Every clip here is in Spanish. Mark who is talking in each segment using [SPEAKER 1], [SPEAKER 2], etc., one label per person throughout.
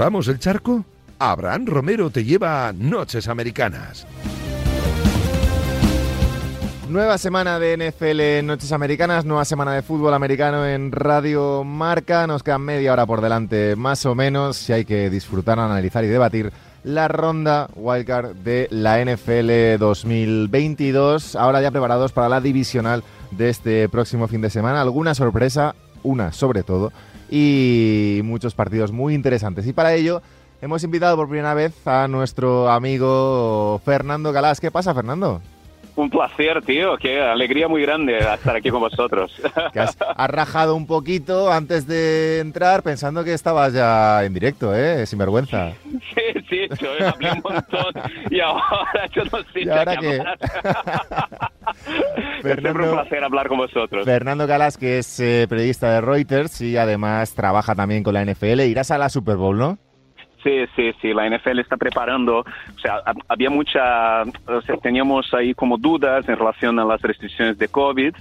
[SPEAKER 1] ¿Cruzamos el charco? Abraham Romero te lleva a Noches Americanas.
[SPEAKER 2] Nueva semana de NFL Noches Americanas, nueva semana de fútbol americano en Radio Marca. Nos quedan media hora por delante, más o menos, si hay que disfrutar, analizar y debatir la ronda wildcard de la NFL 2022. Ahora ya preparados para la divisional de este próximo fin de semana. Alguna sorpresa, una sobre todo, y muchos partidos muy interesantes. Y para ello hemos invitado por primera vez a nuestro amigo Fernando Galás. ¿Qué pasa, Fernando?
[SPEAKER 3] Un placer, tío. Qué alegría muy grande estar aquí con vosotros.
[SPEAKER 2] Que has, rajado un poquito antes de entrar pensando que estabas ya en directo, ¿eh? Sin vergüenza.
[SPEAKER 3] Sí, sí, yo hablé un montón y ahora yo no sé
[SPEAKER 2] ¿Y ahora qué?
[SPEAKER 3] es siempre un placer hablar con vosotros.
[SPEAKER 2] Fernando Calas, que es eh, periodista de Reuters y además trabaja también con la NFL. Irás a la Super Bowl, ¿no?
[SPEAKER 3] Sí, sí, sí, la NFL está preparando, o sea, había mucha, o sea, teníamos ahí como dudas en relación a las restricciones de COVID,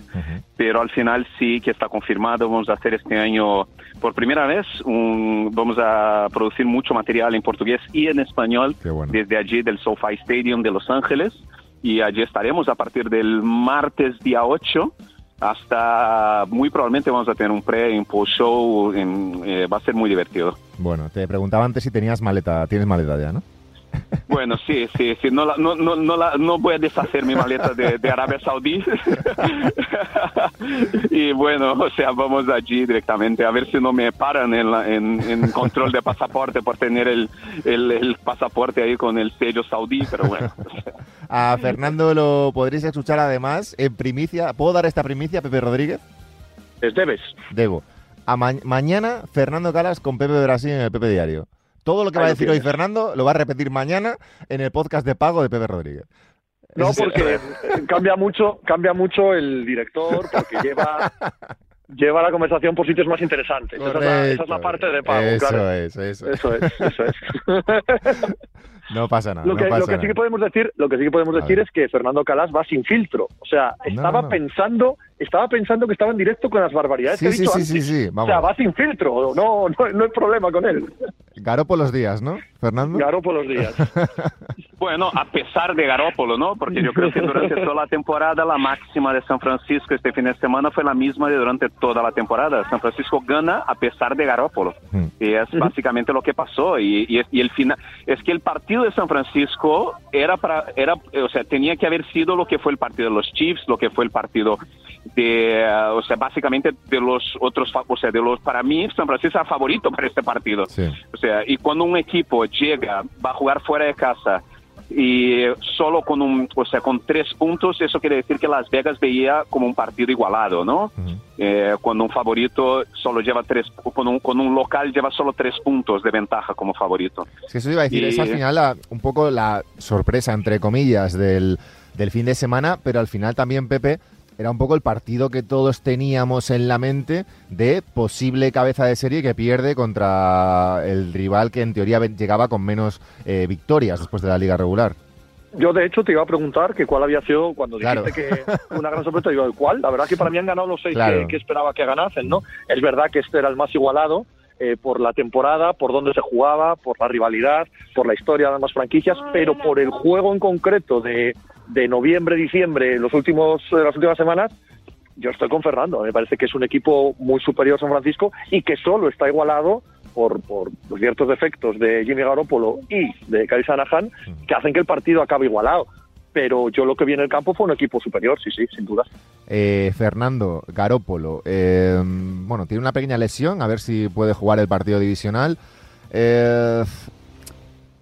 [SPEAKER 3] pero al final sí que está confirmado, vamos a hacer este año por primera vez, un, vamos a producir mucho material en portugués y en español desde allí del SoFi Stadium de Los Ángeles y allí estaremos a partir del martes día 8 hasta muy probablemente vamos a tener un pre, un post show, eh, va a ser muy divertido.
[SPEAKER 2] Bueno, te preguntaba antes si tenías maleta, tienes maleta ya, ¿no?
[SPEAKER 3] Bueno, sí, sí, sí. No, no, no, no, la, no voy a deshacer mi maleta de, Arabia Saudí. y bueno, o sea, vamos allí directamente a ver si no me paran en, en, control de pasaporte por tener el, el, pasaporte ahí con el sello saudí, pero bueno.
[SPEAKER 2] A Fernando lo podréis escuchar además en primicia. ¿Puedo dar esta primicia, Pepe Rodríguez?
[SPEAKER 3] Es debes.
[SPEAKER 2] Debo. A mañana, Fernando Calas con Pepe Brasil en el Pepe Diario. Todo lo que va a decir hoy Fernando lo va a repetir mañana en el podcast de pago de Pepe Rodríguez.
[SPEAKER 4] No, porque cambia mucho, cambia mucho el director, porque lleva lleva la conversación por sitios más interesantes. Esa es, la, parte de pago.
[SPEAKER 2] Eso es, eso,
[SPEAKER 4] eso es. Eso es.
[SPEAKER 2] No pasa nada.
[SPEAKER 4] Lo que,
[SPEAKER 2] lo
[SPEAKER 4] que sí que podemos decir, lo que sí que podemos decir es que Fernando Calas va sin filtro. O sea, estaba pensando, estaba pensando que estaba en directo con las barbaridades
[SPEAKER 2] sí,
[SPEAKER 4] que he
[SPEAKER 2] sí,
[SPEAKER 4] dicho
[SPEAKER 2] sí,
[SPEAKER 4] antes.
[SPEAKER 2] Sí, sí,
[SPEAKER 4] O sea, va sin filtro. No, no, no hay problema con él.
[SPEAKER 2] Garopo los días, ¿no, Fernando?
[SPEAKER 4] Garopo los días.
[SPEAKER 3] bueno, a pesar de Garópolo, ¿no? Porque yo creo que durante toda la temporada la máxima de San Francisco este fin de semana fue la misma de durante toda la temporada. San Francisco gana a pesar de Garópolo. Hmm. Y es básicamente lo que pasó. Y, y, y el final, es que el partido de San Francisco era para, era, o sea, tenía que haber sido lo que fue el partido de los Chiefs, lo que fue el partido de, o sea, básicamente de los otros, o sea, de los, para mí San Francisco era favorito para este partido. O sea, y cuando un equipo llega, va a jugar fuera de casa, y solo con un, o sea, con tres puntos, eso quiere decir que Las Vegas veía como un partido igualado, ¿no? Eh, cuando un favorito solo lleva tres, con un, con un local lleva solo tres puntos de ventaja como favorito.
[SPEAKER 2] eso iba a decir, es al final un poco la sorpresa, entre comillas, del, del fin de semana, pero al final también, Pepe, era un poco el partido que todos teníamos en la mente de posible cabeza de serie que pierde contra el rival que en teoría llegaba con menos eh, victorias después de la liga regular.
[SPEAKER 4] Yo, de hecho, te iba a preguntar que cuál había sido cuando dijiste que una gran sorpresa. Digo, ¿cuál? La verdad que para mí han ganado los seis que, esperaba que ganasen, ¿no? Es verdad que este era el más igualado eh, por la temporada, por dónde se jugaba, por la rivalidad, por la historia de ambas franquicias, pero por el juego en concreto de, de noviembre, diciembre, los últimos, eh, las últimas semanas, yo estoy con Fernando. Me parece que es un equipo muy superior a San Francisco y que solo está igualado por, por ciertos defectos de Jimmy Garoppolo y de Kyle Shanahan que hacen que el partido acabe igualado. Pero yo lo que vi en el campo fue un equipo superior, sí, sí, sin duda.
[SPEAKER 2] Eh, Fernando Garópolo, eh, bueno, tiene una pequeña lesión, a ver si puede jugar el partido divisional. Eh,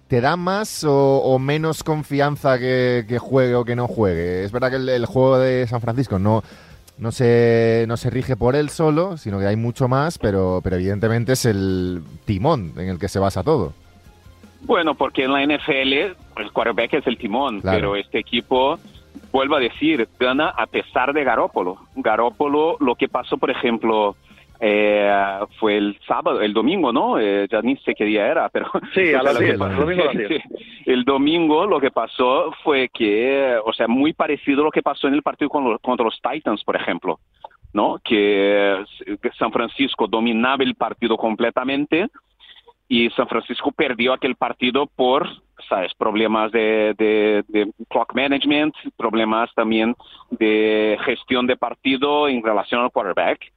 [SPEAKER 2] ¿Te da más o, menos confianza que, juegue o que no juegue? Es verdad que el, juego de San Francisco no, no, se, no se rige por él solo, sino que hay mucho más, pero, pero evidentemente es el timón en el que se basa todo.
[SPEAKER 3] Bueno, porque en la NFL el quarterback es el timón, pero este equipo, vuelvo a decir, gana a pesar de Garópolo. Garópolo, lo que pasó, por ejemplo, eh, fue el sábado, el domingo, ¿no? Eh, ya ni sé qué día era, pero...
[SPEAKER 4] Sí, a las 10,
[SPEAKER 3] el domingo El domingo lo que pasó fue que, o sea, muy parecido a lo que pasó en el partido con los, contra los Titans, por ejemplo, ¿no? Que, que San Francisco dominaba el partido completamente, y San Francisco perdió aquel partido por sabes problemas de, de, clock management problemas también de gestión de partido en relación al quarterback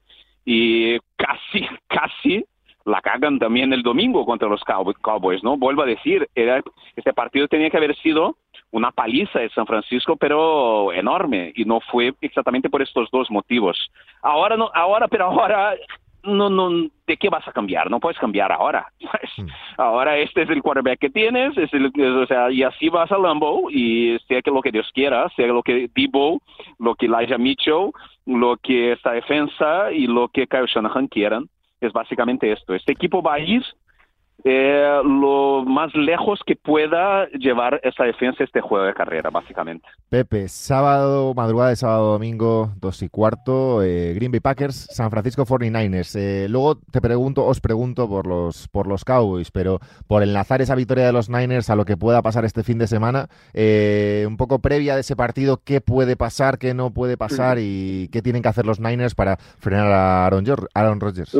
[SPEAKER 3] y casi casi la cagan también el domingo contra los Cowboys, ¿no? Vuelvo a decir, era, este partido tenía que haber sido una paliza de San Francisco, pero enorme, y no fue exactamente por estos dos motivos. Ahora no, ahora, pero ahora no, no, ¿de qué vas a cambiar? No puedes cambiar ahora. Mm. Ahora este es el quarterback que tienes, es el, o sea, y así vas a Lambo y sea que lo que Dios quiera, sea lo que Debo, lo que Elijah Mitchell, lo que esta defensa y lo que Kyle Shanahan quieran. Es básicamente esto. Este equipo va a ir eh, lo más lejos que pueda llevar esa defensa este juego de carrera, básicamente.
[SPEAKER 2] Pepe, sábado, madrugada de sábado, domingo, dos y cuarto, eh, Green Bay Packers, San Francisco 49ers. Eh, luego te pregunto, os pregunto por los, por los Cowboys, pero por enlazar esa victoria de los Niners a lo que pueda pasar este fin de semana, un poco previa de ese partido, ¿qué puede pasar, qué no puede pasar y qué tienen que hacer los Niners para frenar a Aaron, Aaron Rodgers?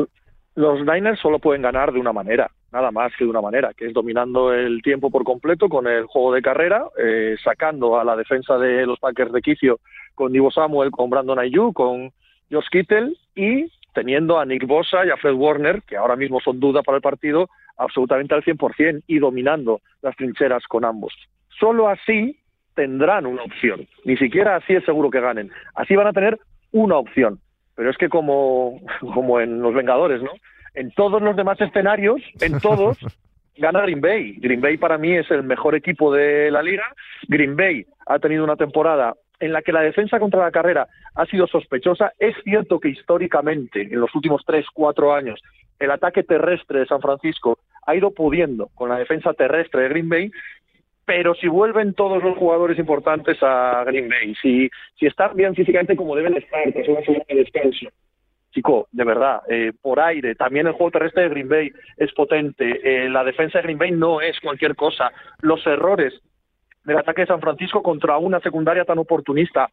[SPEAKER 4] Los Niners solo pueden ganar de una manera, nada más que de una manera, que es dominando el tiempo por completo con el juego de carrera, eh, sacando a la defensa de los Packers de quicio con Divo Samuel, con Brandon Ayuk, con Josh Kittle y teniendo a Nick Bosa y a Fred Warner, que ahora mismo son duda para el partido, absolutamente al 100% y dominando las trincheras con ambos. Solo así tendrán una opción, ni siquiera así es seguro que ganen. Así van a tener una opción pero es que como, como en Los Vengadores, ¿no? En todos los demás escenarios, en todos, gana Green Bay. Green Bay para mí es el mejor equipo de la liga. Green Bay ha tenido una temporada en la que la defensa contra la carrera ha sido sospechosa. Es cierto que históricamente, en los últimos tres, cuatro años, el ataque terrestre de San Francisco ha ido pudiendo con la defensa terrestre de Green Bay, pero si vuelven todos los jugadores importantes a Green Bay, si, si están bien físicamente como deben estar tras una semana de descanso, chico, de verdad, eh, por aire, también el juego terrestre de Green Bay es potente, eh, la defensa de Green Bay no es cualquier cosa, los errores del ataque de San Francisco contra una secundaria tan oportunista,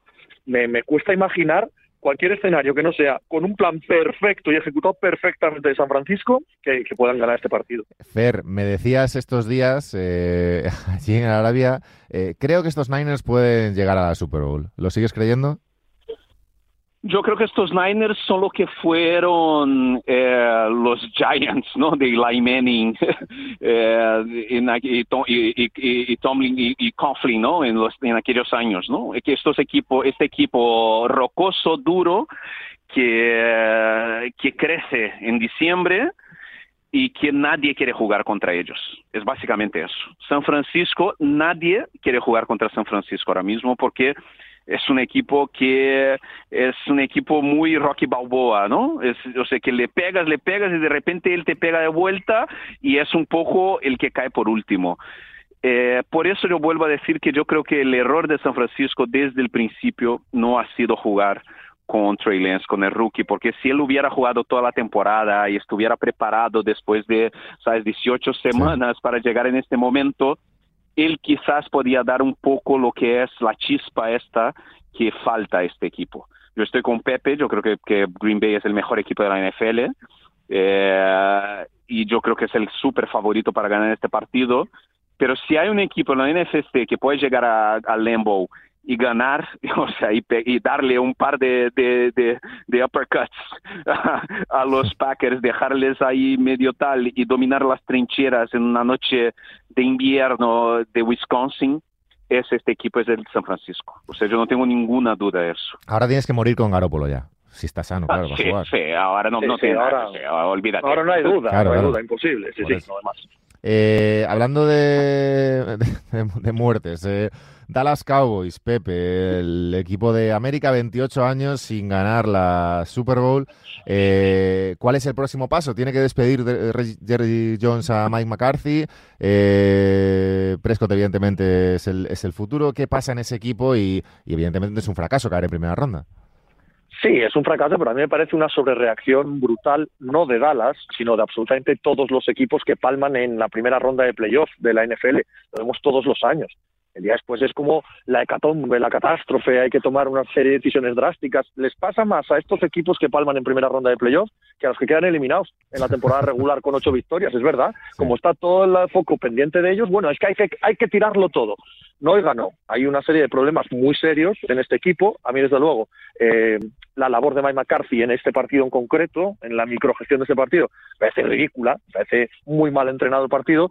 [SPEAKER 4] me, cuesta imaginar cualquier escenario que no sea con un plan perfecto y ejecutado perfectamente de San Francisco, que, puedan ganar este partido.
[SPEAKER 2] Fer, me decías estos días eh, allí en Arabia, eh, creo que estos Niners pueden llegar a la Super Bowl. ¿Lo sigues creyendo?
[SPEAKER 3] Yo creo que estos Niners son lo que fueron eh, los Giants, ¿no? De Eli Manning eh, y, Tomlin y, Coughlin, ¿no? En, los, en aquellos años, ¿no? Que estos equipos, este equipo rocoso, duro, que, que crece en diciembre y que nadie quiere jugar contra ellos. Es básicamente eso. San Francisco, nadie quiere jugar contra San Francisco ahora mismo porque es un equipo que es un equipo muy Rocky Balboa, ¿no? Es, o sea, que le pegas, le pegas y de repente él te pega de vuelta y es un poco el que cae por último. Eh, por eso yo vuelvo a decir que yo creo que el error de San Francisco desde el principio no ha sido jugar con Trey Lance, con el rookie, porque si él hubiera jugado toda la temporada y estuviera preparado después de, sabes, 18 semanas para llegar en este momento, él quizás podía dar un poco lo que es la chispa esta que falta a este equipo. Yo estoy con Pepe, yo creo que, Green Bay es el mejor equipo de la NFL eh, y yo creo que es el súper favorito para ganar este partido. Pero si hay un equipo en la NFC que puede llegar a, a Lambeau y ganar, o sea, y, darle un par de, de, uppercuts a, los Packers, dejarles ahí medio tal y dominar las trincheras en una noche de invierno de Wisconsin, es este equipo, es el San Francisco. O sea, yo no tengo ninguna duda de eso.
[SPEAKER 2] Ahora tienes que morir con Garópolo ya. Si está sano, claro,
[SPEAKER 3] ah, sí, sí, ahora no, no ahora, olvídate.
[SPEAKER 4] Ahora no hay duda, no hay duda, imposible. Sí, sí, no, además.
[SPEAKER 2] Eh, hablando de, de, muertes, eh, Dallas Cowboys, Pepe, el equipo de América, 28 años sin ganar la Super Bowl. Eh, ¿Cuál es el próximo paso? ¿Tiene que despedir de Jerry Jones a Mike McCarthy? Prescott, evidentemente, es el, es el futuro. ¿Qué pasa en ese equipo? Y, y evidentemente es un fracaso caer en primera ronda.
[SPEAKER 4] Sí, es un fracaso, pero a mí me parece una sobrereacción brutal, no de Dallas, sino de absolutamente todos los equipos que palman en la primera ronda de playoff de la NFL. Lo vemos todos los años. El día después es como la hecatombe, la catástrofe, hay que tomar una serie de decisiones drásticas. Les pasa más a estos equipos que palman en primera ronda de playoffs que a los que quedan eliminados en la temporada regular con ocho victorias, es verdad. Como está todo el foco pendiente de ellos, bueno, es que hay que, hay que tirarlo todo. No, oiga, no. Hay una serie de problemas muy serios en este equipo. A mí, desde luego, eh, la labor de Mike McCarthy en este partido en concreto, en la microgestión de este partido, parece ridícula, parece muy mal entrenado el partido,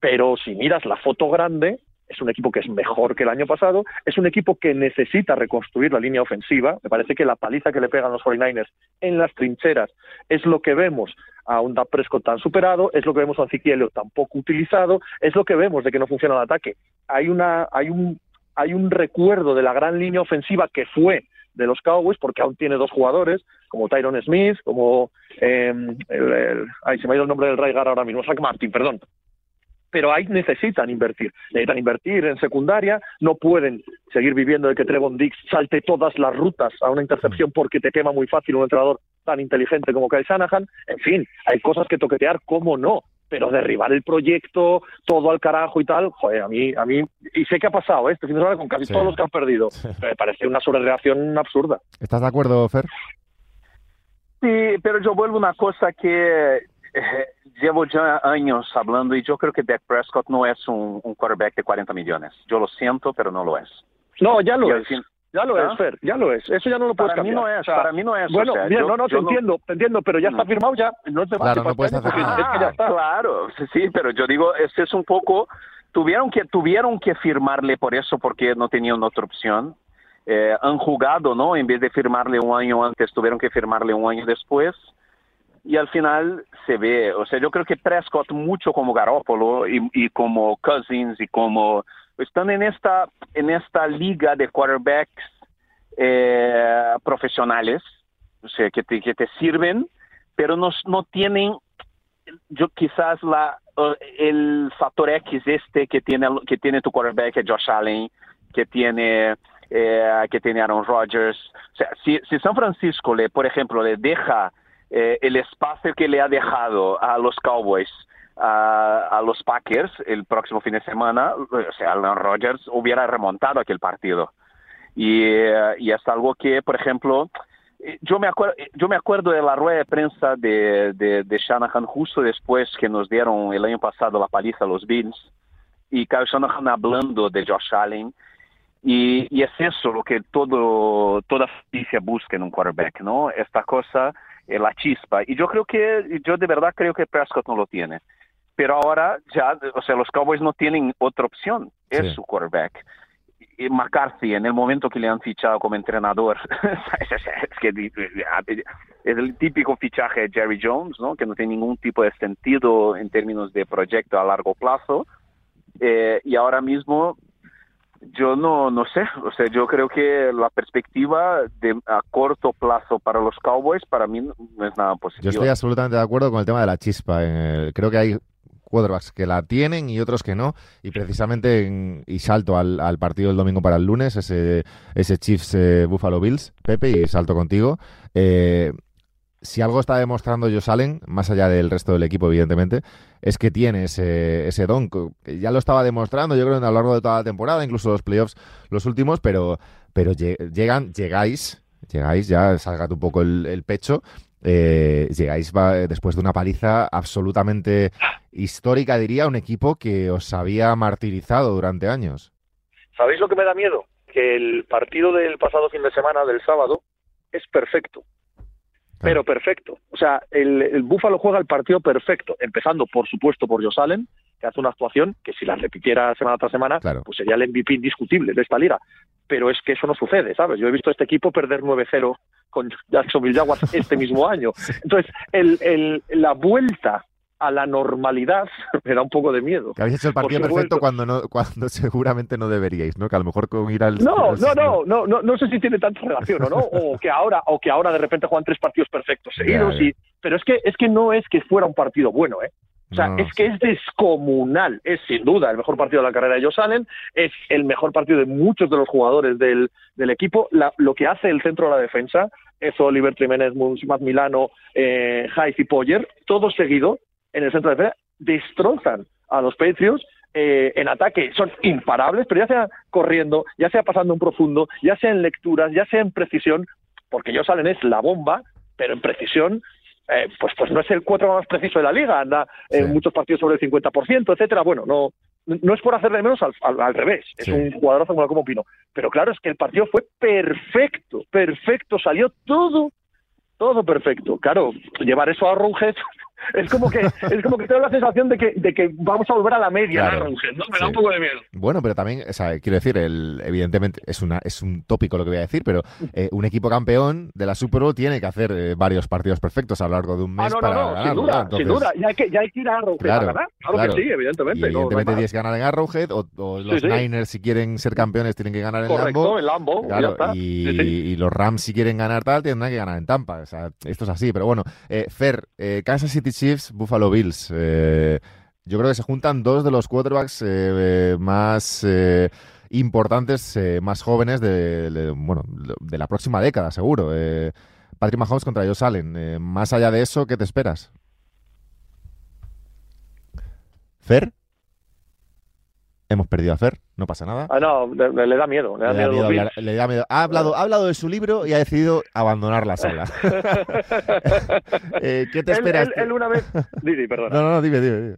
[SPEAKER 4] pero si miras la foto grande, es un equipo que es mejor que el año pasado, es un equipo que necesita reconstruir la línea ofensiva. Me parece que la paliza que le pegan los 49ers en las trincheras es lo que vemos a un Dak Prescott tan superado, es lo que vemos a un tan poco utilizado, es lo que vemos de que no funciona el ataque. Hay, una, hay, un, hay un recuerdo de la gran línea ofensiva que fue de los Cowboys, porque aún tiene dos jugadores, como Tyron Smith, como eh, el, ay, se me ha ido el nombre del Raigar ahora mismo, Zach Martin, perdón, pero ahí necesitan invertir. Necesitan invertir en secundaria, no pueden seguir viviendo de que Trevon Dix salte todas las rutas a una intercepción mm. porque te quema muy fácil un entrenador tan inteligente como Kyle Shanahan. En fin, hay cosas que toquetear, ¿cómo no? Pero derribar el proyecto, todo al carajo y tal, joder, a mí, a mí, y sé que ha pasado ¿eh? este fin de semana con casi todos los que han perdido, me parece una sobrereacción absurda.
[SPEAKER 2] ¿Estás de acuerdo, Fer?
[SPEAKER 3] Sí, pero yo vuelvo a una cosa que eh, llevo ya años hablando y yo creo que Dak Prescott no es un, un, quarterback de 40 millones. Yo lo siento, pero no lo es.
[SPEAKER 4] No, ya lo es. Ya lo es, Fer, ya lo es. Eso ya no lo puedes
[SPEAKER 3] para
[SPEAKER 4] cambiar.
[SPEAKER 3] Mí no es, para mí no es.
[SPEAKER 4] Bueno, bien, no, no, te entiendo, te entiendo, pero ya está mm. firmado ya. No te
[SPEAKER 2] claro, no puedes hacer nada.
[SPEAKER 3] Es que ya está. Claro, sí, pero yo digo, este es un poco... Tuvieron que, tuvieron que firmarle por eso porque no tenían otra opción. Eh, han jugado, ¿no? En vez de firmarle un año antes, tuvieron que firmarle un año después y al final se ve, o sea, yo creo que Prescott mucho como Garoppolo y, y como Cousins y como están en esta en esta liga de quarterbacks eh, profesionales, o sea, que te, que te sirven, pero no, no tienen yo quizás la el factor X este que tiene que tiene tu quarterback Josh Allen, que tiene eh, que tiene Aaron Rodgers, o sea, si, si San Francisco le, por ejemplo, le deja eh, el espacio que le ha dejado a los Cowboys, a, los Packers el próximo fin de semana, o sea, Alan Rodgers hubiera remontado aquel partido. Y, eh, y es algo que, por ejemplo, eh, yo me, acuerdo, yo me acuerdo de la rueda de prensa de, de, Shanahan justo después que nos dieron el año pasado la paliza a los Bills y Kyle Shanahan hablando de Josh Allen y, es eso lo que todo, toda franquicia busca en un quarterback, ¿no? Esta cosa eh, la chispa. Y yo creo que, yo de verdad creo que Prescott no lo tiene. Pero ahora ya, o sea, los Cowboys no tienen otra opción, es su quarterback. Y McCarthy, en el momento que le han fichado como entrenador, es, que, es el típico fichaje de Jerry Jones, ¿no? que no tiene ningún tipo de sentido en términos de proyecto a largo plazo. Eh, y ahora mismo yo no, no sé, o sea, yo creo que la perspectiva a corto plazo para los Cowboys para mí no es nada positivo.
[SPEAKER 2] Yo estoy absolutamente de acuerdo con el tema de la chispa. creo que hay quarterbacks que la tienen y otros que no. Y precisamente, y salto al, partido del domingo para el lunes, ese, ese Chiefs eh, Buffalo Bills, Pepe, y salto contigo. Eh, si algo está demostrando Josh Allen, más allá del resto del equipo, evidentemente, es que tiene ese, don. Ya lo estaba demostrando, yo creo, a lo largo de toda la temporada, incluso los playoffs, los últimos, pero, pero llegan, llegáis, llegáis, ya salgate un poco el, pecho, eh, llegáis después de una paliza absolutamente histórica, diría, un equipo que os había martirizado durante años.
[SPEAKER 4] ¿Sabéis lo que me da miedo? Que el partido del pasado fin de semana, del sábado, es perfecto pero perfecto. O sea, el, el Búfalo juega el partido perfecto, empezando, por supuesto, por Josh Allen, que hace una actuación que si la repitiera semana tras semana, pues sería el MVP indiscutible de esta liga. Pero es que eso no sucede, ¿sabes? Yo he visto a este equipo perder 9-0 con Jacksonville Jaguars este mismo año. Entonces, el, el, la vuelta a la normalidad me da un poco de miedo.
[SPEAKER 2] Que habéis hecho el partido perfecto cuando no, cuando seguramente no deberíais, ¿no? Que a lo mejor con ir al
[SPEAKER 4] no, no, no, no, no, no sé si tiene tanta relación o no, o que ahora, o que ahora de repente juegan tres partidos perfectos seguidos, y, pero es que es que no es que fuera un partido bueno, ¿eh? O sea, es que es descomunal. Es sin duda el mejor partido de la carrera de Allen, es el mejor partido de muchos de los jugadores del, del equipo. lo que hace el centro de la defensa es Oliver Triménez, Matt Milano, eh, y Poyer, todo seguido, en el centro de defensa, destrozan a los Patriots eh, en ataque son imparables, pero ya sea corriendo, ya sea pasando un profundo, ya sea en lecturas, ya sea en precisión, porque ellos salen es la bomba, pero en precisión eh, pues, pues no es el cuatro más preciso de la liga, anda en muchos partidos sobre el 50%, etcétera. Bueno, no, no es por hacerle menos al, al, revés, es un jugadorazo como Pino. Pero claro, es que el partido fue perfecto, perfecto, salió todo, todo perfecto. Claro, llevar eso a Rouget es como que es como que tengo la sensación de que, de que vamos a volver a la media ¿no? Me da un poco de miedo.
[SPEAKER 2] Bueno, pero también, o sea, quiero decir, el, evidentemente es una es un tópico lo que voy a decir, pero eh, un equipo campeón de la Super Bowl tiene que hacer eh, varios partios perfectos a lo largo de un mes
[SPEAKER 4] ah, no,
[SPEAKER 2] para
[SPEAKER 4] no,
[SPEAKER 2] ganar.
[SPEAKER 4] Sin duda, sin duda. Ya hay, que, ya hay que ir a Arrowhead claro, ganar. Claro, que sí, evidentemente.
[SPEAKER 2] evidentemente tienes que ganar en Arrowhead o, los Niners, si quieren ser campeones, tienen que ganar en
[SPEAKER 4] Correcto,
[SPEAKER 2] Lambo.
[SPEAKER 4] en Lambo.
[SPEAKER 2] Claro, y, y, los Rams, si quieren ganar tal, tienen que ganar en Tampa. O sea, esto es así. Pero bueno, eh, Fer, Kansas City Chiefs, Buffalo Bills. Eh, yo creo que se juntan dos de los quarterbacks eh, más eh, importantes, más jóvenes de, bueno, de la próxima década, seguro. Patrick Mahomes contra ellos salen. más allá de eso, ¿qué te esperas? Fer. Hemos perdido a Fer, no pasa nada.
[SPEAKER 4] Ah, no, le, da miedo. Le da,
[SPEAKER 2] miedo, Ha hablado, ha hablado de su libro y ha decidido abandonar la sala. Eh, ¿Qué te esperas?
[SPEAKER 4] Él, una vez... Dime, perdona.
[SPEAKER 2] No, no, dime, dime,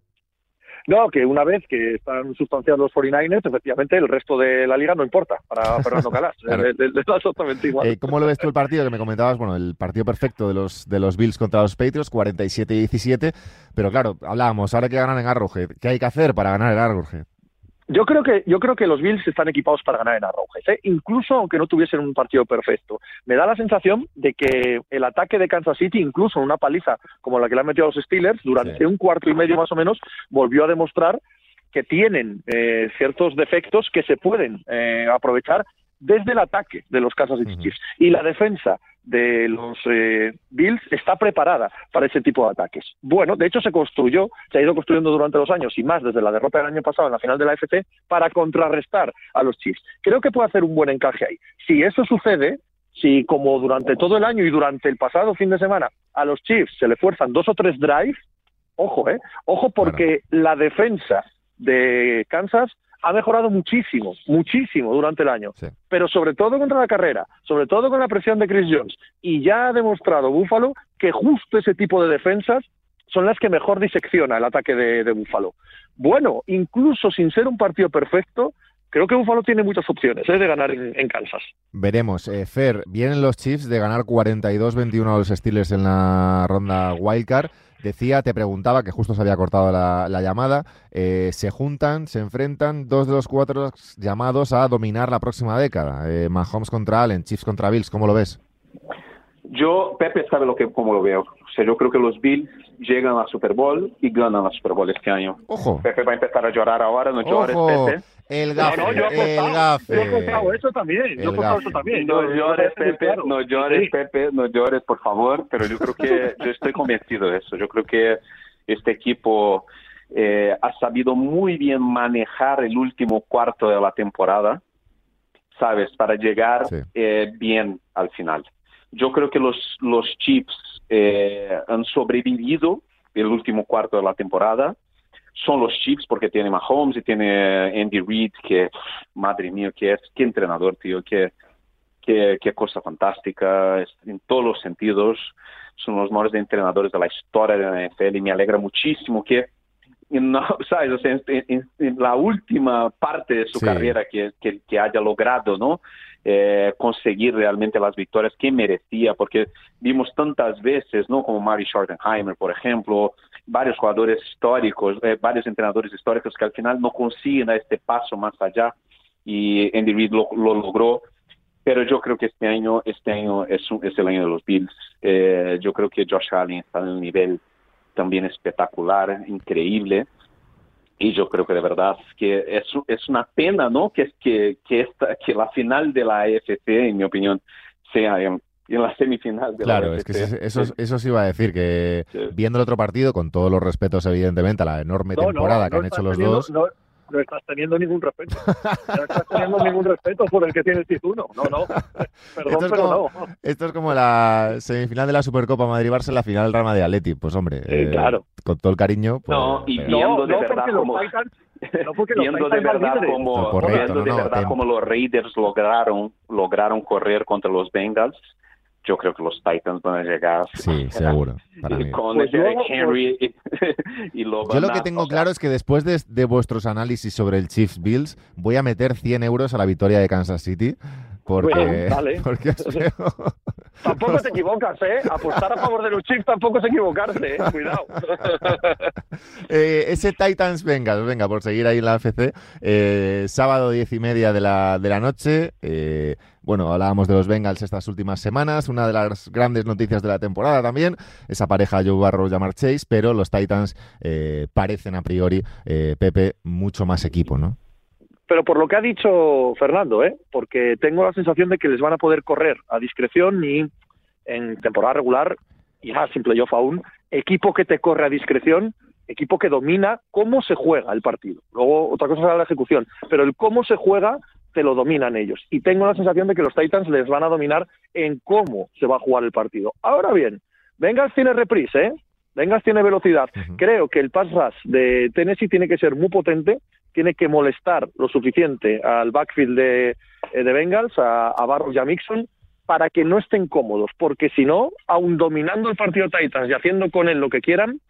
[SPEAKER 4] No, que una vez que están sustanciados los 49ers, efectivamente el resto de la liga no importa para Fernando Calas. exactamente igual.
[SPEAKER 2] Eh, ¿Cómo lo ves tú el partido que me comentabas? Bueno, el partido perfecto de los, de los Bills contra los Patriots, 47-17. Pero claro, hablábamos, ahora que ganan en Arrowhead. ¿Qué hay que hacer para ganar en Arrowhead?
[SPEAKER 4] Yo creo que yo creo que los Bills están equipados para ganar en Arrowhead, ¿eh? incluso aunque no tuviesen un partido perfecto. Me da la sensación de que el ataque de Kansas City, incluso en una paliza como la que le han metido a los Steelers, durante un cuarto y medio más o menos, volvió a demostrar que tienen eh, ciertos defectos que se pueden eh, aprovechar desde el ataque de los Kansas City Chiefs y la defensa de los eh, Bills está preparada para ese tipo de ataques. Bueno, de hecho se construyó, se ha ido construyendo durante los años y más desde la derrota del año pasado en la final de la FC para contrarrestar a los Chiefs. Creo que puede hacer un buen encaje ahí. Si eso sucede, si como durante todo el año y durante el pasado fin de semana a los Chiefs se le fuerzan dos o tres drives, ojo, eh, ojo porque la defensa de Kansas ha mejorado muchísimo, muchísimo durante el año, pero sobre todo contra la carrera, sobre todo con la presión de Chris Jones. Y ya ha demostrado Buffalo que justo ese tipo de defensas son las que mejor disecciona el ataque de, de Buffalo. Bueno, incluso sin ser un partido perfecto, creo que Buffalo tiene muchas opciones ¿eh? de ganar en, Kansas.
[SPEAKER 2] Veremos. Eh, Fer, vienen los Chiefs de ganar 42-21 a los Steelers en la ronda Wildcard. Decía, te preguntaba, que justo se había cortado la, llamada, eh, se juntan, se enfrentan dos de los cuatro llamados a dominar la próxima década. Eh, Mahomes contra Allen, Chiefs contra Bills, ¿cómo lo ves?
[SPEAKER 3] Yo, Pepe sabe lo que, cómo lo veo. O sea, yo creo que los Bills llegan a Super Bowl y ganan la Super Bowl este año.
[SPEAKER 2] Ojo.
[SPEAKER 3] Pepe va a empezar a llorar ahora, no llores, Pepe.
[SPEAKER 2] El gafe, no, no, yo he el gafe.
[SPEAKER 4] Yo he contado eso también, yo he contado eso también. No
[SPEAKER 3] llores, Pepe, no llores, Pepe, no llores, por favor, pero yo creo que, yo estoy convencido de eso. Yo creo que este equipo eh, ha sabido muy bien manejar el último cuarto de la temporada, ¿sabes? Para llegar eh, bien al final. Yo creo que los, los Chiefs eh, han sobrevivido el último cuarto de la temporada son los Chiefs porque tiene Mahomes y tiene Andy Reid, que, madre mía, que es, qué entrenador, tío, qué, qué, qué cosa fantástica, en todos los sentidos, son los mejores entrenadores de la historia de la NFL y me alegra muchísimo que no, ¿sabes? O sea, en, la última parte de su carrera que, que, que, haya logrado, ¿no? Eh, conseguir realmente las victorias que merecía, porque vimos tantas veces, ¿no? Como Mari Schottenheimer, por ejemplo, varios jugadores históricos, eh, varios entrenadores históricos que al final no consiguen este paso más allá y Andy Reid lo, logró. Pero yo creo que este año, este año es, es el año de los Bills. Eh, yo creo que Josh Allen está en un nivel también espectacular, increíble y yo creo que de verdad que es, una pena, ¿no? Que, que, que, esta, que la final de la AFC, en mi opinión, sea en, la semifinal de
[SPEAKER 2] claro,
[SPEAKER 3] la
[SPEAKER 2] es que eso, eso sí iba a decir, que viendo el otro partido, con todos los respetos, evidentemente, a la enorme temporada que han hecho los dos...
[SPEAKER 4] no estás teniendo ningún respeto. No estás teniendo ningún respeto por el que tiene el título. No, no. Perdón, esto, es
[SPEAKER 2] pero
[SPEAKER 4] como,
[SPEAKER 2] no. esto es como la semifinal de la Supercopa Madrid-Barça en la final del Real Madrid Atleti. Pues hombre,
[SPEAKER 4] eh, claro.
[SPEAKER 2] con todo el cariño. Pues,
[SPEAKER 3] no, y viendo de verdad como... no porque viendo de verdad como, correcto, viendo de verdad como los Raiders lograron lograron correr contra los Bengals yo creo que los Titans van a llegar.
[SPEAKER 2] Sí, seguro.
[SPEAKER 3] Con pues Henry y, lo
[SPEAKER 2] Yo lo que tengo claro es que después de, vuestros análisis sobre el Chiefs Bills, voy a meter 100 euros a la victoria de Kansas City. Porque, porque
[SPEAKER 4] Tampoco te equivocas, ¿eh? Apostar a favor de los Chiefs tampoco es equivocarse, ¿eh? Cuidado.
[SPEAKER 2] Eh, ese Titans Bengals, venga, por seguir ahí en la AFC, eh, sábado diez y media de la, de la noche. Eh, bueno, hablábamos de los Bengals estas últimas semanas, una de las grandes noticias de la temporada también, esa pareja Joe Barrow y Chase, pero los Titans parecen a priori, Pepe, mucho más equipo, ¿no?
[SPEAKER 4] pero por lo que ha dicho Fernando, ¿eh? porque tengo la sensación de que les van a poder correr a discreción y en temporada regular, y más simple yo aún, equipo que te corre a discreción, equipo que domina cómo se juega el partido. Luego otra cosa será la ejecución, pero el cómo se juega te lo dominan ellos. Y tengo la sensación de que los Titans les van a dominar en cómo se va a jugar el partido. Ahora bien, Vengas tiene reprise, ¿eh? Vengas tiene velocidad. Creo que el pass rush de Tennessee tiene que ser muy potente tiene que molestar lo suficiente al backfield de, eh, de Bengals, a, a Barros y a Mixon, para que no estén cómodos, porque si no, aun dominando el partido Titans y haciendo con él lo que quieran,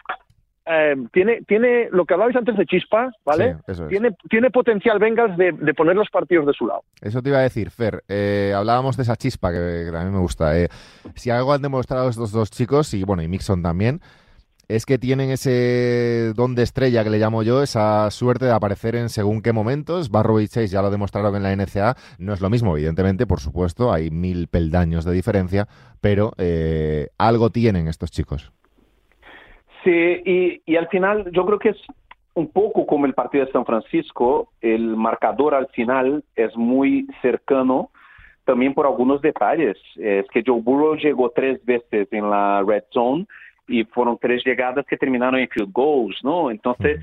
[SPEAKER 4] eh, tiene, tiene lo que hablabais antes de chispa, ¿vale? tiene, tiene potencial Bengals de, de, poner los partidos de su lado.
[SPEAKER 2] Eso te iba a decir, Fer. Eh, hablábamos de esa chispa que, que a mí me gusta. si algo han demostrado estos dos chicos, y bueno, y Mixon también, es que tienen ese don de estrella que le llamo yo, esa suerte de aparecer en según qué momentos. Barrow y Chase ya lo demostraron en la NCA. No es lo mismo, evidentemente, por supuesto, hay mil peldaños de diferencia, pero eh, algo tienen estos chicos.
[SPEAKER 3] Sí, y, y al final yo creo que es un poco como el partido de San Francisco, el marcador al final es muy cercano también por algunos detalles. Es que Joe Burrow llegó tres veces en la red zone y fueron tres llegadas que terminaron en field goals, ¿no? Entonces,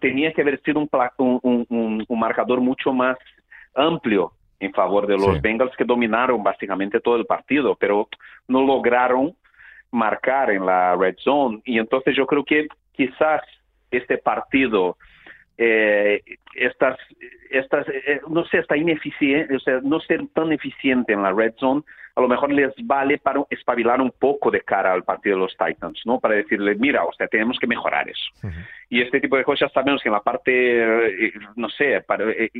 [SPEAKER 3] tenía que haber sido un, un, un, marcador mucho más amplio en favor de los Bengals que dominaron básicamente todo el partido, pero no lograron marcar en la red zone. Y entonces yo creo que quizás este partido, eh, estas, estas, eh, no sé, está ineficiente, o sea, no ser tan eficiente en la red zone a lo mejor les vale para espabilar un poco de cara al partido de los Titans, ¿no? Para decirle, mira, o sea, tenemos que mejorar eso. Y este tipo de cosas sabemos que en la parte, eh, no sé, para, eh,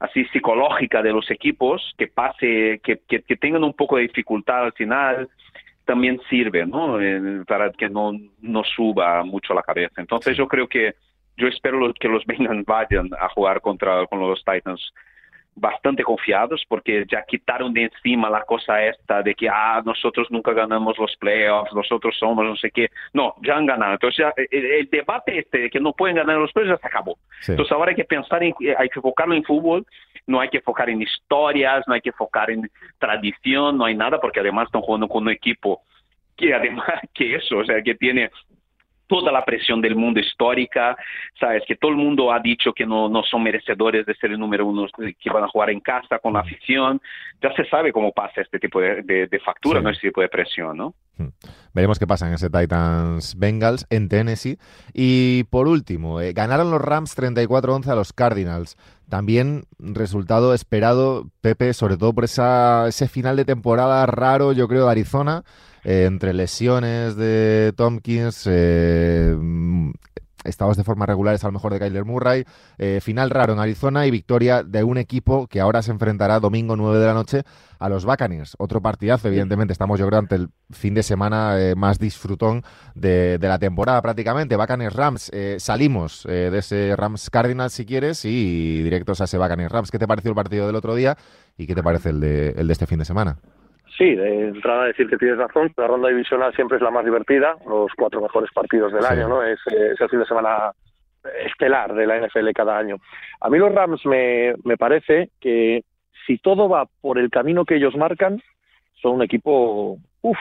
[SPEAKER 3] así psicológica de los equipos, que pase, que, que, tengan un poco de dificultad al final, también sirve, ¿no? para que no, no suba mucho la cabeza. Entonces yo creo que yo espero que los vengan vayan a jugar contra con los Titans bastante confiados porque ya quitaron de encima la cosa esta de que ah nosotros nunca ganamos los playoffs nosotros somos no sé qué. No ya han ganado. Entonces ya, el, debate este de que no pueden ganar los playoffs ya se acabó. Entonces ahora hay que pensar en hay que enfocarlo en fútbol no hay que enfocar en historias no hay que enfocar en tradición no hay nada porque además están jugando con un equipo que además que eso o sea que tiene toda la presión del mundo histórica, sabes que todo el mundo ha dicho que no, no son merecedores de ser el número uno, que van a jugar en casa con la afición. Ya se sabe cómo pasa este tipo de, de, factura, ¿no? este tipo de presión, ¿no?
[SPEAKER 2] Hmm. Veremos qué pasa en ese Titans Bengals en Tennessee. Y por último, eh, ganaron los Rams 34-11 a los Cardinals. También resultado esperado, Pepe, sobre todo por esa, ese final de temporada raro, yo creo, de Arizona. Eh, entre lesiones de Tompkins, eh, estados de forma regulares a lo mejor de Kyler Murray, eh, final raro en Arizona y victoria de un equipo que ahora se enfrentará domingo 9 de la noche a los Buccaneers. Otro partidazo, evidentemente, estamos yo creo ante el fin de semana más disfrutón de, la temporada prácticamente. Buccaneers Rams, salimos de ese Rams Cardinals si quieres y directos a ese Buccaneers Rams. ¿Qué te pareció el partido del otro día y qué te parece el de, el de este fin de semana?
[SPEAKER 4] Sí, de entrada a decir que tienes razón, la ronda divisional siempre es la más divertida, los cuatro mejores partidos del año, ¿no? Es, es, el fin de semana estelar de la NFL cada año. A mí los Rams me, me parece que si todo va por el camino que ellos marcan, son un equipo uf,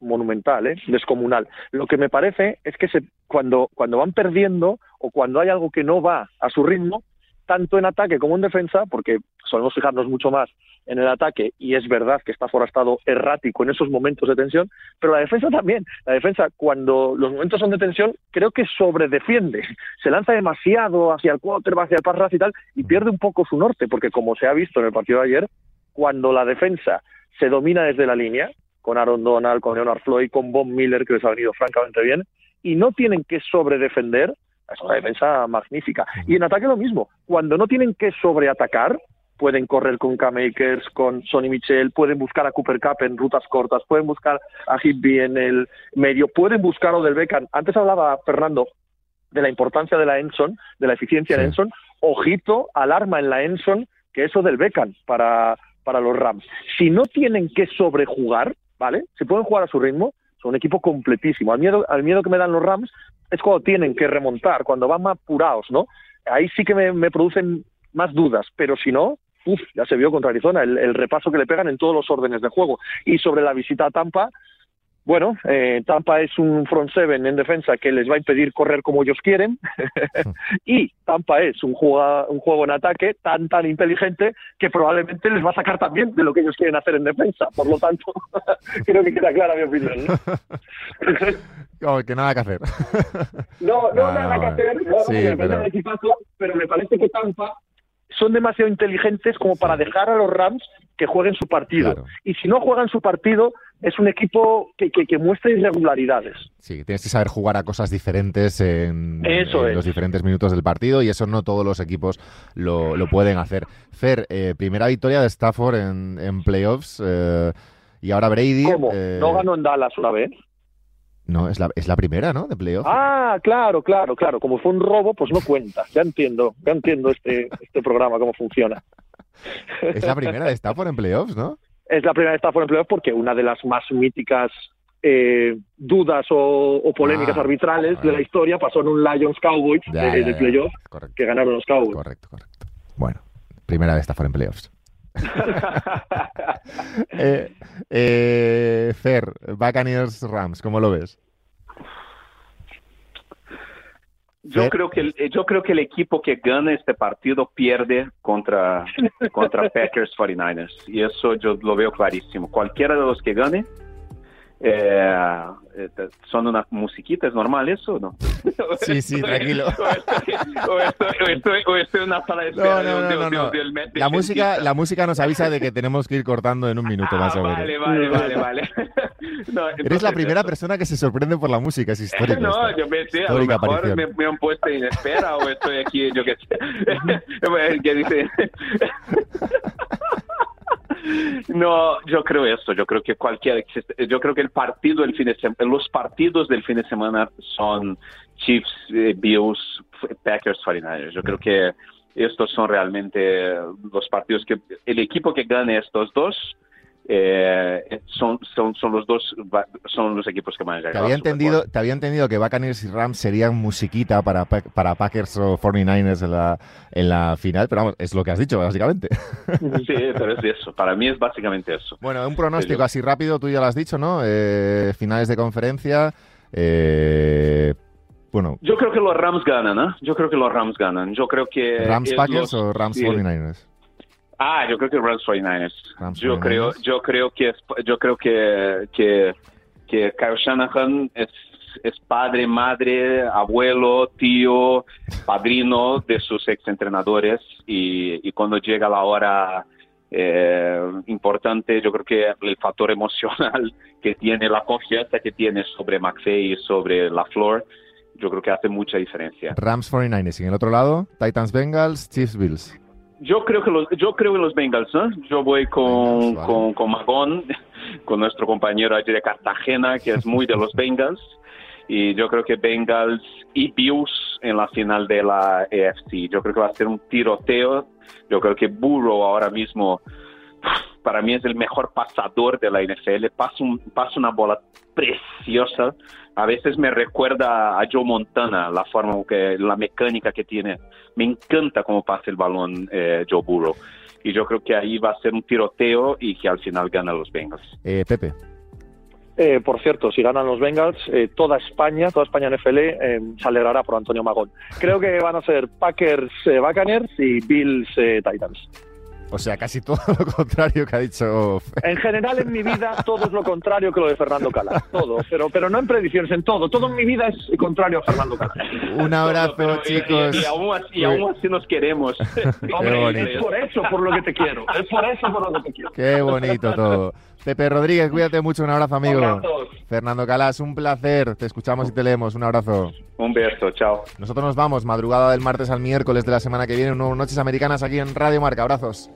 [SPEAKER 4] monumental, ¿eh? descomunal. Lo que me parece es que se, cuando, cuando van perdiendo o cuando hay algo que no va a su ritmo, tanto en ataque como en defensa, porque solemos fijarnos mucho más en el ataque y es verdad que está ha estado errático en esos momentos de tensión, pero la defensa también. La defensa, cuando los momentos son de tensión, creo que sobredefiende. Se lanza demasiado hacia el quarterback, hacia el pass y tal, y pierde un poco su norte, porque como se ha visto en el partido de ayer, cuando la defensa se domina desde la línea, con Aaron Donald, con Leonard Floyd, con Bob Miller, que les ha venido francamente bien, y no tienen que sobredefender, es una defensa magnífica. Y en ataque lo mismo, cuando no tienen que sobreatacar, pueden correr con K-Makers, con Sonny Michel, pueden buscar a Cooper Cup en rutas cortas, pueden buscar a Higby en el medio, pueden buscar a Odell Beckham. Antes hablaba Fernando de la importancia de la Enson, de la eficiencia de Enson. Ojito, alarma en la Enson, que eso del Beckham para, para los Rams. Si no tienen que sobrejugar, ¿vale? Si pueden jugar a su ritmo, son un equipo completísimo. Al miedo, al miedo que me dan los Rams es cuando tienen que remontar, cuando van más apurados, ¿no? Ahí sí que me, producen más dudas, pero si no, uf, ya se vio contra Arizona, el, el, repaso que le pegan en todos los órdenes de juego. Y sobre la visita a Tampa, bueno, eh, Tampa es un front seven en defensa que les va a impedir correr como ellos quieren y Tampa es un juego, un juego en ataque tan tan inteligente que probablemente les va a sacar también de lo que ellos quieren hacer en defensa. Por lo tanto, creo que queda clara mi opinión.
[SPEAKER 2] ¿no? que nada que hacer.
[SPEAKER 4] no, no, nada que hacer. sí, pero... pero me parece que Tampa son demasiado inteligentes como para dejar a los Rams que jueguen su partido. Y si no juegan su partido, es un equipo que, que, muestra irregularidades.
[SPEAKER 2] Sí, tienes que saber jugar a cosas diferentes en, los diferentes minutos del partido y eso no todos los equipos lo, pueden hacer. Fer, eh, primera victoria de Stafford en, playoffs eh, y ahora Brady.
[SPEAKER 4] ¿Cómo? Eh, ¿No ganó en Dallas una vez?
[SPEAKER 2] No, es la, es la primera, ¿no? De playoff.
[SPEAKER 4] Ah, claro, claro, claro. Como fue un robo, pues no cuenta. Ya entiendo, ya entiendo este, este programa, cómo funciona.
[SPEAKER 2] Es la primera de Stafford en playoffs, ¿no?
[SPEAKER 4] Es la primera de Stafford en playoffs porque una de las más míticas eh, dudas o, polémicas ah, arbitrales de la historia pasó en un Lions Cowboys de, playoffs que ganaron los Cowboys.
[SPEAKER 2] Correcto, correcto. Bueno, primera de Stafford en playoffs. eh, eh, Fer, Buccaneers Rams, ¿cómo lo ves?
[SPEAKER 3] Yo creo que el, yo creo que el equipo que gana este partido pierde contra contra Packers 49ers y eso yo lo veo clarísimo. Cualquiera de los que gane eh, eh, ¿Son unas musiquitas normales o no?
[SPEAKER 2] Sí, sí, tranquilo.
[SPEAKER 3] o, estoy, en una sala de espera no, no, no,
[SPEAKER 2] La música, la música nos avisa de que tenemos que ir cortando en un minuto más o
[SPEAKER 3] menos. Vale, vale, vale, vale.
[SPEAKER 2] Eres la primera persona que se sorprende por la música, es histórico.
[SPEAKER 3] no, yo me sé, a lo mejor me, me, han puesto en espera o estoy aquí, yo qué sé. ¿Qué dice? No, yo creo eso. Yo creo que cualquier, yo creo que el partido del fin de semana, los partidos del fin de semana son Chiefs, eh, Bills, Packers, 49ers. Yo creo que estos son realmente los partidos que el equipo que gane estos dos eh, son, son, son los dos son los equipos que van a llegar.
[SPEAKER 2] Te había entendido, te había entendido que Buccaneers y Rams serían musiquita para, para Packers o 49ers en la, en la final, pero vamos, es lo que has dicho, básicamente.
[SPEAKER 3] Sí, pero es eso. Para mí es básicamente eso.
[SPEAKER 2] Bueno, un pronóstico así rápido, tú ya lo has dicho, ¿no? Eh, finales de conferencia. Eh, bueno.
[SPEAKER 3] Yo creo que los Rams ganan, ¿no? Yo creo que los Rams ganan. Yo creo que.
[SPEAKER 2] ¿Rams Packers o Rams 49ers?
[SPEAKER 3] Ah, yo creo que Rams 49ers. yo creo, yo creo que yo creo que, que, que Kyle Shanahan es, es padre, madre, abuelo, tío, padrino de sus exentrenadores y, y cuando llega la hora eh, importante, yo creo que el factor emocional que tiene, la confianza que tiene sobre McVeigh y sobre la Flor, yo creo que hace mucha diferencia.
[SPEAKER 2] Rams 49ers y en el otro lado, Titans Bengals, Chiefs Bills.
[SPEAKER 3] Yo creo que los, yo creo en los Bengals, ¿no? Yo voy con, con, con Magón, con nuestro compañero allí de Cartagena, que es muy de los Bengals. Y yo creo que Bengals y Bills en la final de la AFC. Yo creo que va a ser un tiroteo. Yo creo que Burrow ahora mismo para mí es el mejor pasador de la NFL. Pasa, un, pasa una bola preciosa. A veces me recuerda a Joe Montana, la forma que, la mecánica que tiene. Me encanta cómo pasa el balón eh, Joe Burrow. Y yo creo que ahí va a ser un tiroteo y que al final gana los Bengals.
[SPEAKER 2] Eh, Pepe.
[SPEAKER 4] Eh, por cierto, si ganan los Bengals, eh, toda España, toda España NFL eh, se alegrará por Antonio Magón. Creo que van a ser Packers Buccaneers y Bills Titans.
[SPEAKER 2] O sea, casi todo lo contrario que ha dicho.
[SPEAKER 4] En general, en mi vida, todo es lo contrario que lo de Fernando Cala. Todo. Pero, pero no en predicciones, en todo. Todo en mi vida es contrario a Fernando Cala.
[SPEAKER 2] Un abrazo, chicos.
[SPEAKER 5] Y, aún así, nos queremos.
[SPEAKER 4] Hombre, es por eso por lo que te quiero. Es por eso por lo que te quiero.
[SPEAKER 2] Qué bonito todo. Pepe Rodríguez, cuídate mucho. Un abrazo, amigo. Fernando Calas, un placer. Te escuchamos y te leemos. Un abrazo.
[SPEAKER 5] Un beso, chao.
[SPEAKER 2] Nosotros nos vamos, madrugada del martes al miércoles de la semana que viene, un nuevo Noches Americanas aquí en Radio Marca. Abrazos.